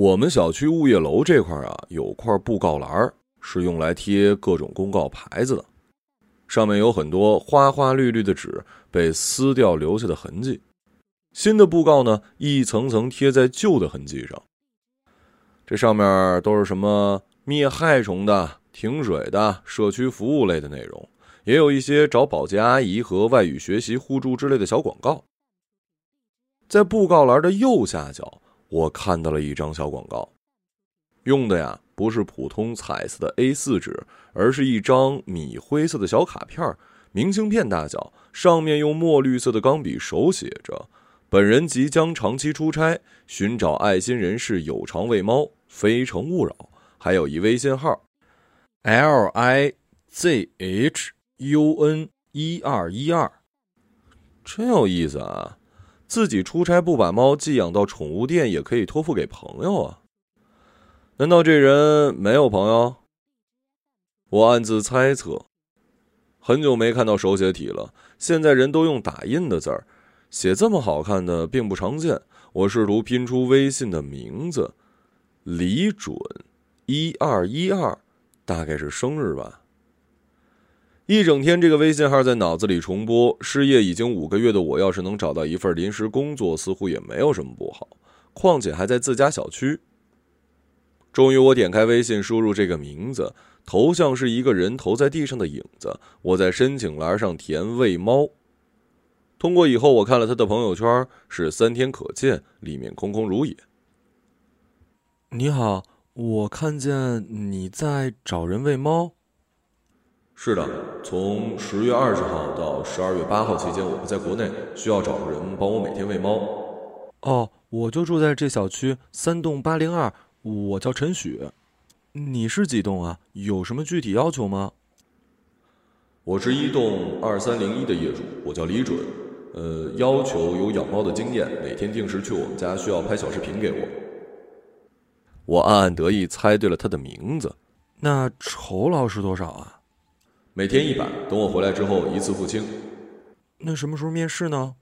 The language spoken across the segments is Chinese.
我们小区物业楼这块啊，有块布告栏，是用来贴各种公告牌子的，上面有很多花花绿绿的纸被撕掉留下的痕迹。新的布告呢，一层层贴在旧的痕迹上。这上面都是什么灭害虫的、停水的、社区服务类的内容，也有一些找保洁阿姨和外语学习互助之类的小广告。在布告栏的右下角。我看到了一张小广告，用的呀不是普通彩色的 A4 纸，而是一张米灰色的小卡片，明信片大小，上面用墨绿色的钢笔手写着：“本人即将长期出差，寻找爱心人士，有偿喂猫，非诚勿扰。”还有一微信号：L I Z H U N 一二一二，真有意思啊！自己出差不把猫寄养到宠物店，也可以托付给朋友啊？难道这人没有朋友？我暗自猜测。很久没看到手写体了，现在人都用打印的字儿，写这么好看的并不常见。我试图拼出微信的名字，李准，一二一二，大概是生日吧。一整天，这个微信号在脑子里重播。失业已经五个月的我，要是能找到一份临时工作，似乎也没有什么不好。况且还在自家小区。终于，我点开微信，输入这个名字，头像是一个人头在地上的影子。我在申请栏上填喂猫。通过以后，我看了他的朋友圈，是三天可见，里面空空如也。你好，我看见你在找人喂猫。是的，从十月二十号到十二月八号期间，我不在国内，需要找个人帮我每天喂猫。哦，我就住在这小区三栋八零二，我叫陈许。你是几栋啊？有什么具体要求吗？我是一栋二三零一的业主，我叫李准。呃，要求有养猫的经验，每天定时去我们家，需要拍小视频给我。我暗暗得意，猜对了他的名字。那酬劳是多少啊？每天一百，等我回来之后一次付清。那什么时候面试呢？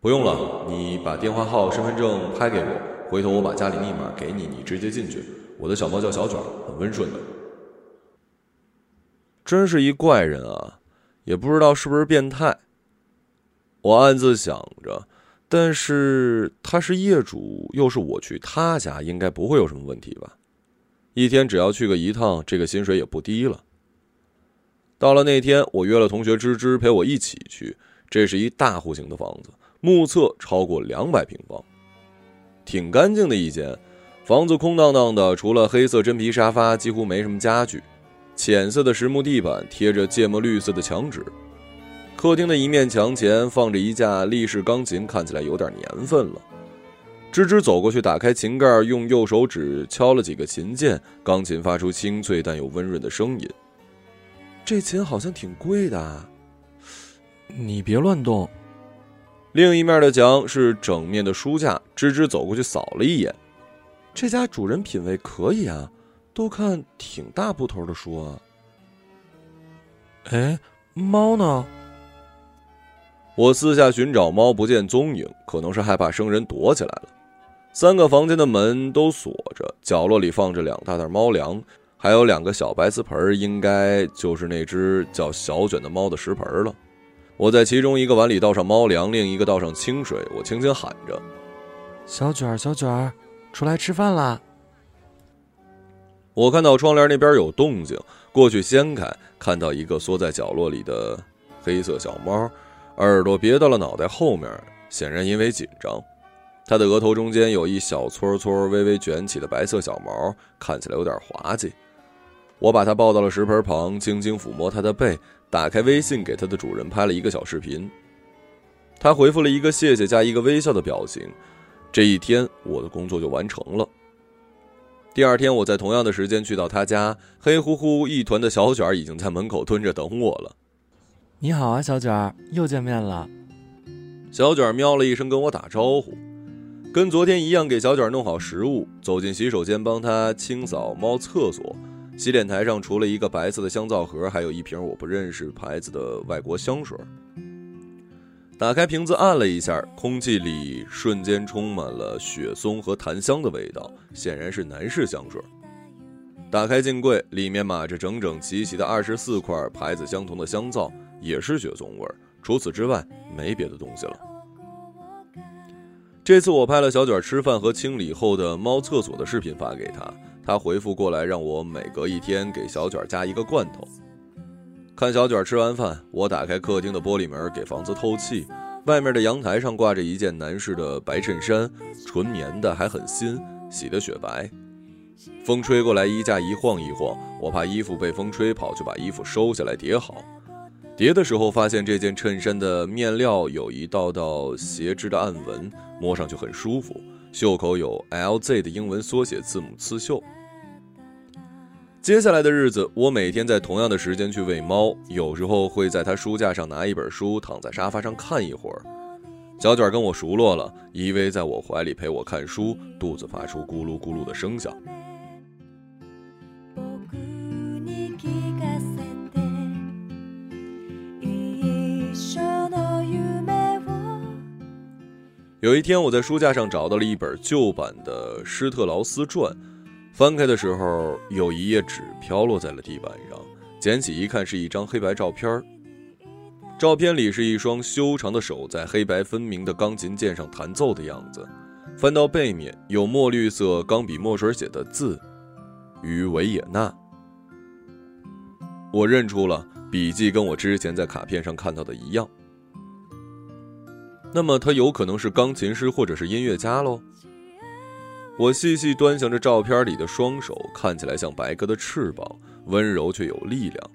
不用了，你把电话号、身份证拍给我，回头我把家里密码给你，你直接进去。我的小猫叫小卷，很温顺的。真是一怪人啊，也不知道是不是变态。我暗自想着，但是他是业主，又是我去他家，应该不会有什么问题吧？一天只要去个一趟，这个薪水也不低了。到了那天，我约了同学芝芝陪我一起去。这是一大户型的房子，目测超过两百平方，挺干净的一间。房子空荡荡的，除了黑色真皮沙发，几乎没什么家具。浅色的实木地板贴着芥末绿色的墙纸。客厅的一面墙前放着一架立式钢琴，看起来有点年份了。芝芝走过去，打开琴盖，用右手指敲了几个琴键，钢琴发出清脆但又温润的声音。这琴好像挺贵的，你别乱动。另一面的墙是整面的书架，芝芝走过去扫了一眼，这家主人品味可以啊，都看挺大部头的书啊。哎，猫呢？我四下寻找猫，不见踪影，可能是害怕生人躲起来了。三个房间的门都锁着，角落里放着两大袋猫粮。还有两个小白瓷盆，应该就是那只叫小卷的猫的食盆了。我在其中一个碗里倒上猫粮，另一个倒上清水。我轻轻喊着：“小卷儿，小卷儿，出来吃饭啦！”我看到窗帘那边有动静，过去掀开，看到一个缩在角落里的黑色小猫，耳朵别到了脑袋后面，显然因为紧张。它的额头中间有一小撮撮微微卷起的白色小毛，看起来有点滑稽。我把它抱到了石盆旁，轻轻抚摸它的背，打开微信给它的主人拍了一个小视频。他回复了一个谢谢加一个微笑的表情。这一天我的工作就完成了。第二天我在同样的时间去到他家，黑乎乎一团的小卷已经在门口蹲着等我了。你好啊，小卷，又见面了。小卷喵了一声跟我打招呼，跟昨天一样给小卷弄好食物，走进洗手间帮他清扫猫厕所。洗脸台上除了一个白色的香皂盒，还有一瓶我不认识牌子的外国香水。打开瓶子按了一下，空气里瞬间充满了雪松和檀香的味道，显然是男士香水。打开镜柜，里面码着整整齐齐的二十四块牌子相同的香皂，也是雪松味。除此之外，没别的东西了。这次我拍了小卷吃饭和清理后的猫厕所的视频发给他，他回复过来让我每隔一天给小卷加一个罐头。看小卷吃完饭，我打开客厅的玻璃门给房子透气。外面的阳台上挂着一件男士的白衬衫，纯棉的，还很新，洗得雪白。风吹过来，衣架一晃一晃，我怕衣服被风吹跑，就把衣服收下来叠好。叠的时候发现这件衬衫的面料有一道道斜织的暗纹，摸上去很舒服。袖口有 LZ 的英文缩写字母刺绣。接下来的日子，我每天在同样的时间去喂猫，有时候会在它书架上拿一本书，躺在沙发上看一会儿。小卷跟我熟络了，依偎在我怀里陪我看书，肚子发出咕噜咕噜的声响。有一天，我在书架上找到了一本旧版的施特劳斯传。翻开的时候，有一页纸飘落在了地板上，捡起一看，是一张黑白照片照片里是一双修长的手在黑白分明的钢琴键上弹奏的样子。翻到背面，有墨绿色钢笔墨水写的字：“于维也纳。”我认出了笔记，跟我之前在卡片上看到的一样。那么，他有可能是钢琴师或者是音乐家喽？我细细端详着照片里的双手，看起来像白鸽的翅膀，温柔却有力量。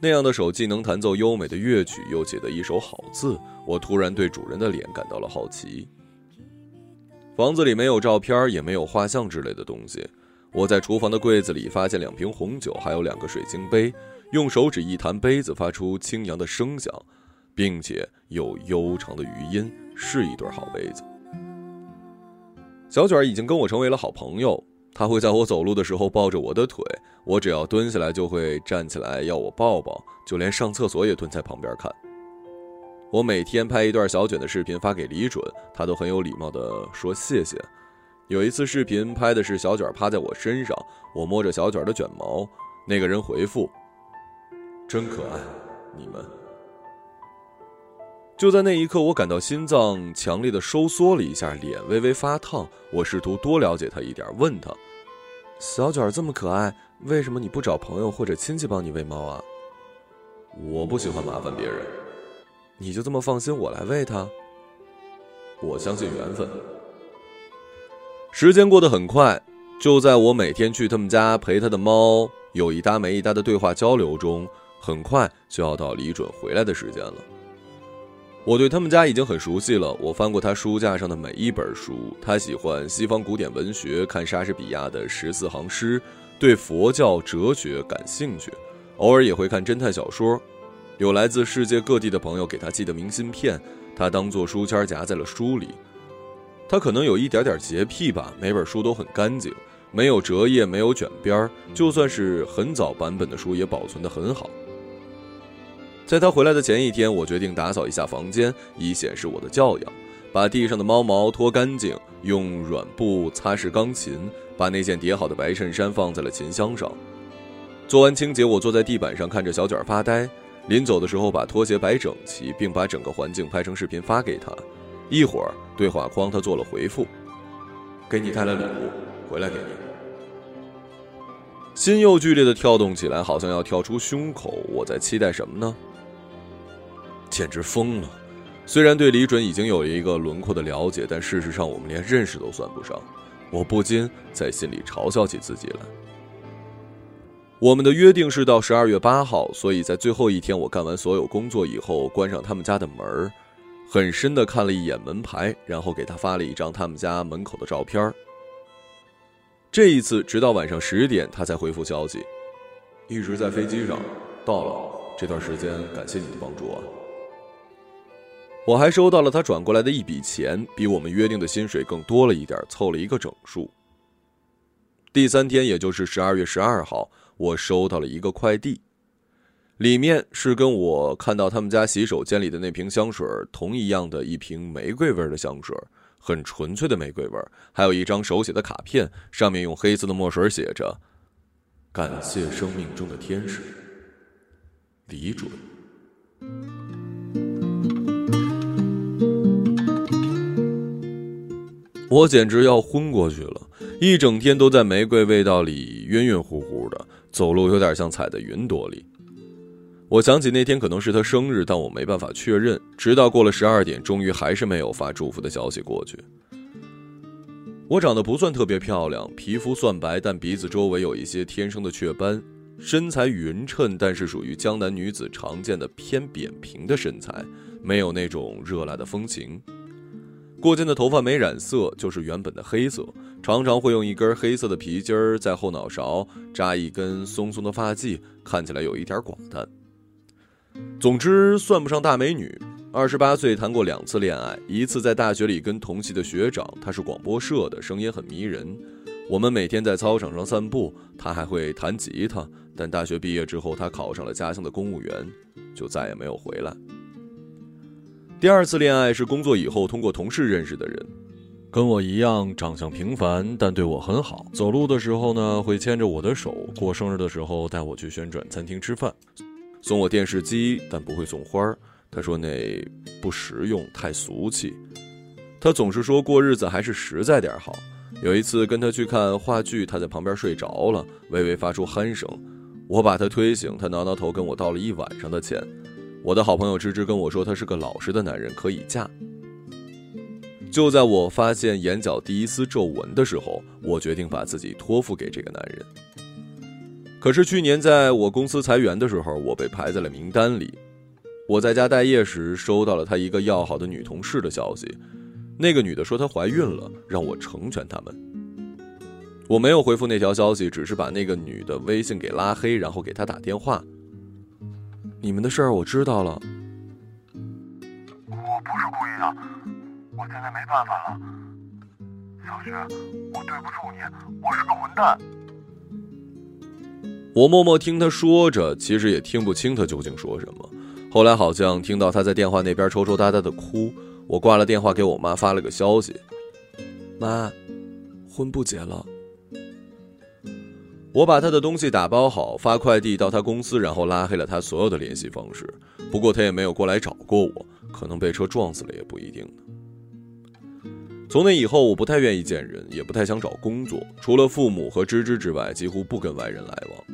那样的手既能弹奏优美的乐曲，又写得一手好字。我突然对主人的脸感到了好奇。房子里没有照片，也没有画像之类的东西。我在厨房的柜子里发现两瓶红酒，还有两个水晶杯。用手指一弹杯子，发出清扬的声响，并且有悠长的余音，是一对好杯子。小卷已经跟我成为了好朋友，他会在我走路的时候抱着我的腿，我只要蹲下来就会站起来要我抱抱，就连上厕所也蹲在旁边看。我每天拍一段小卷的视频发给李准，他都很有礼貌的说谢谢。有一次视频拍的是小卷趴在我身上，我摸着小卷的卷毛，那个人回复：“真可爱，你们。”就在那一刻，我感到心脏强烈的收缩了一下，脸微微发烫。我试图多了解他一点，问他：“小卷这么可爱，为什么你不找朋友或者亲戚帮你喂猫啊？”“我不喜欢麻烦别人。”“你就这么放心我来喂它？”“我相信缘分。”时间过得很快，就在我每天去他们家陪他的猫有一搭没一搭的对话交流中，很快就要到李准回来的时间了。我对他们家已经很熟悉了。我翻过他书架上的每一本书，他喜欢西方古典文学，看莎士比亚的十四行诗，对佛教哲学感兴趣，偶尔也会看侦探小说。有来自世界各地的朋友给他寄的明信片，他当做书签夹在了书里。他可能有一点点洁癖吧，每本书都很干净，没有折页，没有卷边就算是很早版本的书也保存得很好。在他回来的前一天，我决定打扫一下房间，以显示我的教养。把地上的猫毛拖干净，用软布擦拭钢琴，把那件叠好的白衬衫放在了琴箱上。做完清洁，我坐在地板上看着小卷发呆。临走的时候，把拖鞋摆整齐，并把整个环境拍成视频发给他。一会儿，对话框他做了回复：“给你带了礼物，回来给你。”心又剧烈的跳动起来，好像要跳出胸口。我在期待什么呢？简直疯了！虽然对李准已经有一个轮廓的了解，但事实上我们连认识都算不上。我不禁在心里嘲笑起自己来。我们的约定是到十二月八号，所以在最后一天我干完所有工作以后，关上他们家的门很深的看了一眼门牌，然后给他发了一张他们家门口的照片这一次，直到晚上十点，他才回复消息。一直在飞机上，到了。这段时间，感谢你的帮助啊。我还收到了他转过来的一笔钱，比我们约定的薪水更多了一点，凑了一个整数。第三天，也就是十二月十二号，我收到了一个快递，里面是跟我看到他们家洗手间里的那瓶香水同一样的一瓶玫瑰味的香水，很纯粹的玫瑰味还有一张手写的卡片，上面用黑色的墨水写着：“感谢生命中的天使，李准。”我简直要昏过去了，一整天都在玫瑰味道里晕晕乎乎的，走路有点像踩在云朵里。我想起那天可能是他生日，但我没办法确认，直到过了十二点，终于还是没有发祝福的消息过去。我长得不算特别漂亮，皮肤算白，但鼻子周围有一些天生的雀斑，身材匀称，但是属于江南女子常见的偏扁平的身材，没有那种热辣的风情。过肩的头发没染色，就是原本的黑色。常常会用一根黑色的皮筋儿在后脑勺扎一根松松的发髻，看起来有一点寡淡。总之，算不上大美女。二十八岁，谈过两次恋爱，一次在大学里跟同系的学长，他是广播社的，声音很迷人。我们每天在操场上散步，他还会弹吉他。但大学毕业之后，他考上了家乡的公务员，就再也没有回来。第二次恋爱是工作以后通过同事认识的人，跟我一样长相平凡，但对我很好。走路的时候呢，会牵着我的手；过生日的时候带我去旋转餐厅吃饭，送我电视机，但不会送花儿。他说那不实用，太俗气。他总是说过日子还是实在点好。有一次跟他去看话剧，他在旁边睡着了，微微发出鼾声。我把他推醒，他挠挠头，跟我道了一晚上的歉。我的好朋友芝芝跟我说，他是个老实的男人，可以嫁。就在我发现眼角第一丝皱纹的时候，我决定把自己托付给这个男人。可是去年在我公司裁员的时候，我被排在了名单里。我在家待业时，收到了他一个要好的女同事的消息，那个女的说她怀孕了，让我成全他们。我没有回复那条消息，只是把那个女的微信给拉黑，然后给她打电话。你们的事儿我知道了。我不是故意的，我现在没办法了。小雪，我对不住你，我是个混蛋。我默默听他说着，其实也听不清他究竟说什么。后来好像听到他在电话那边抽抽搭搭的哭，我挂了电话，给我妈发了个消息：“妈，婚不结了。”我把他的东西打包好，发快递到他公司，然后拉黑了他所有的联系方式。不过他也没有过来找过我，可能被车撞死了也不一定。从那以后，我不太愿意见人，也不太想找工作，除了父母和芝芝之外，几乎不跟外人来往。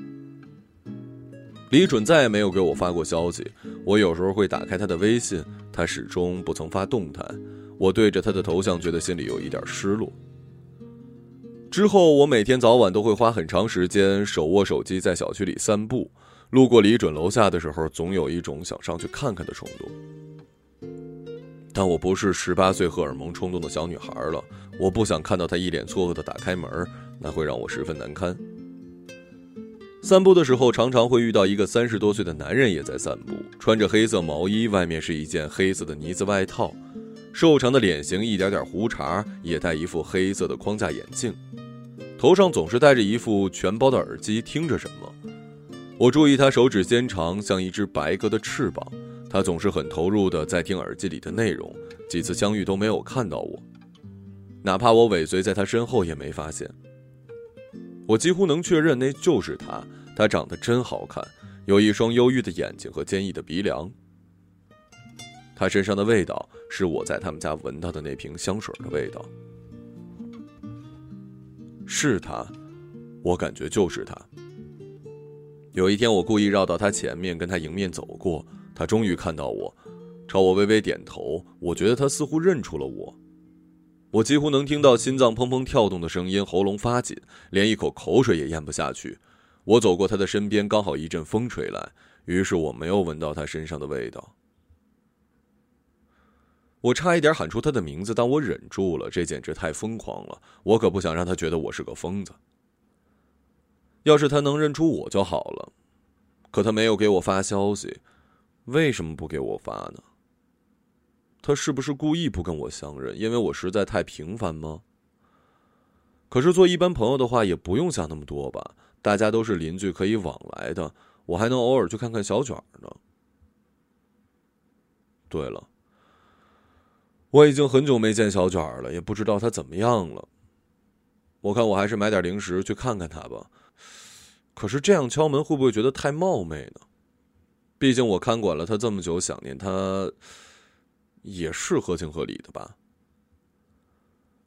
李准再也没有给我发过消息，我有时候会打开他的微信，他始终不曾发动态。我对着他的头像，觉得心里有一点失落。之后，我每天早晚都会花很长时间手握手机在小区里散步。路过李准楼下的时候，总有一种想上去看看的冲动。但我不是十八岁荷尔蒙冲动的小女孩了，我不想看到他一脸错愕的打开门，那会让我十分难堪。散步的时候，常常会遇到一个三十多岁的男人也在散步，穿着黑色毛衣，外面是一件黑色的呢子外套，瘦长的脸型，一点点胡茬，也戴一副黑色的框架眼镜。头上总是戴着一副全包的耳机，听着什么。我注意他手指纤长，像一只白鸽的翅膀。他总是很投入的在听耳机里的内容。几次相遇都没有看到我，哪怕我尾随在他身后也没发现。我几乎能确认那就是他。他长得真好看，有一双忧郁的眼睛和坚毅的鼻梁。他身上的味道是我在他们家闻到的那瓶香水的味道。是他，我感觉就是他。有一天，我故意绕到他前面，跟他迎面走过，他终于看到我，朝我微微点头。我觉得他似乎认出了我。我几乎能听到心脏砰砰跳动的声音，喉咙发紧，连一口口水也咽不下去。我走过他的身边，刚好一阵风吹来，于是我没有闻到他身上的味道。我差一点喊出他的名字，但我忍住了。这简直太疯狂了！我可不想让他觉得我是个疯子。要是他能认出我就好了，可他没有给我发消息，为什么不给我发呢？他是不是故意不跟我相认？因为我实在太平凡吗？可是做一般朋友的话，也不用想那么多吧？大家都是邻居，可以往来的。我还能偶尔去看看小卷呢。对了，我已经很久没见小卷儿了，也不知道他怎么样了。我看我还是买点零食去看看他吧。可是这样敲门会不会觉得太冒昧呢？毕竟我看管了他这么久，想念他也是合情合理的吧。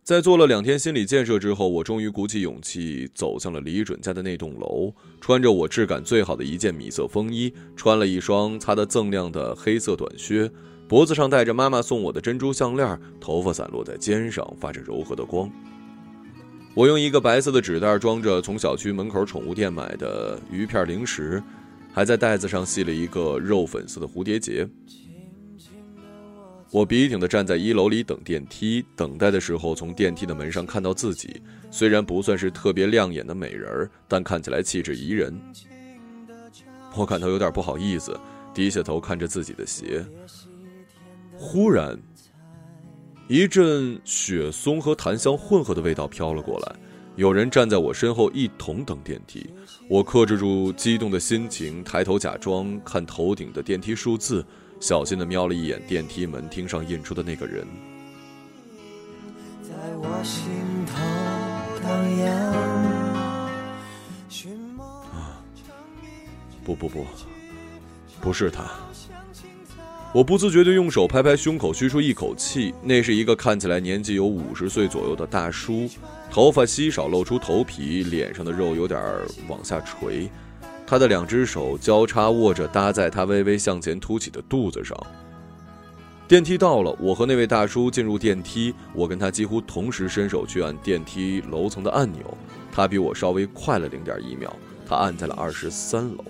在做了两天心理建设之后，我终于鼓起勇气走向了李准家的那栋楼。穿着我质感最好的一件米色风衣，穿了一双擦得锃亮的黑色短靴，脖子上戴着妈妈送我的珍珠项链，头发散落在肩上，发着柔和的光。我用一个白色的纸袋装着从小区门口宠物店买的鱼片零食，还在袋子上系了一个肉粉色的蝴蝶结。我笔挺地站在一楼里等电梯，等待的时候，从电梯的门上看到自己。虽然不算是特别亮眼的美人，但看起来气质宜人。我感到有点不好意思，低下头看着自己的鞋。忽然，一阵雪松和檀香混合的味道飘了过来。有人站在我身后，一同等电梯。我克制住激动的心情，抬头假装看头顶的电梯数字。小心的瞄了一眼电梯门厅上印出的那个人。啊！不不不，不是他。我不自觉地用手拍拍胸口，吁出一口气。那是一个看起来年纪有五十岁左右的大叔，头发稀少，露出头皮，脸上的肉有点往下垂。他的两只手交叉握着，搭在他微微向前凸起的肚子上。电梯到了，我和那位大叔进入电梯。我跟他几乎同时伸手去按电梯楼层的按钮，他比我稍微快了零点一秒，他按在了二十三楼，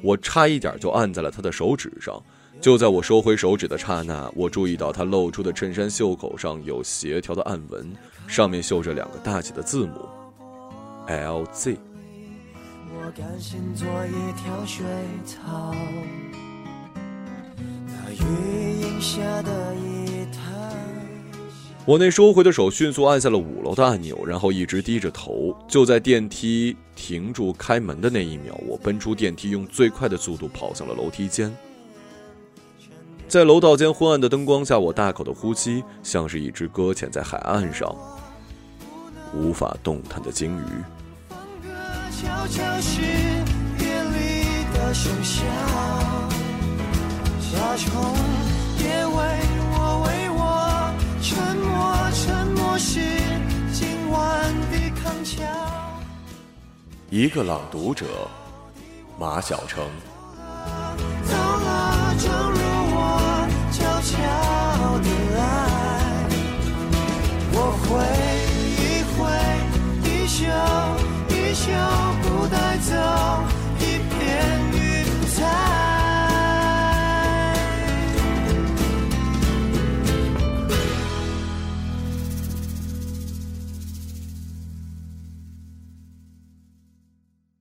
我差一点就按在了他的手指上。就在我收回手指的刹那，我注意到他露出的衬衫袖口上有协调的暗纹，上面绣着两个大写的字母：LZ。我甘心做一条水草，那雨荫下的一。我那收回的手迅速按下了五楼的按钮，然后一直低着头。就在电梯停住开门的那一秒，我奔出电梯，用最快的速度跑向了楼梯间。在楼道间昏暗的灯光下，我大口的呼吸，像是一只搁浅在海岸上无法动弹的鲸鱼。悄悄是夜里的笙箫，小虫也为我为我沉默，沉默是今晚的康桥。一个朗读者，马晓成。走了，我的爱，我挥一挥衣袖，衣袖不带走。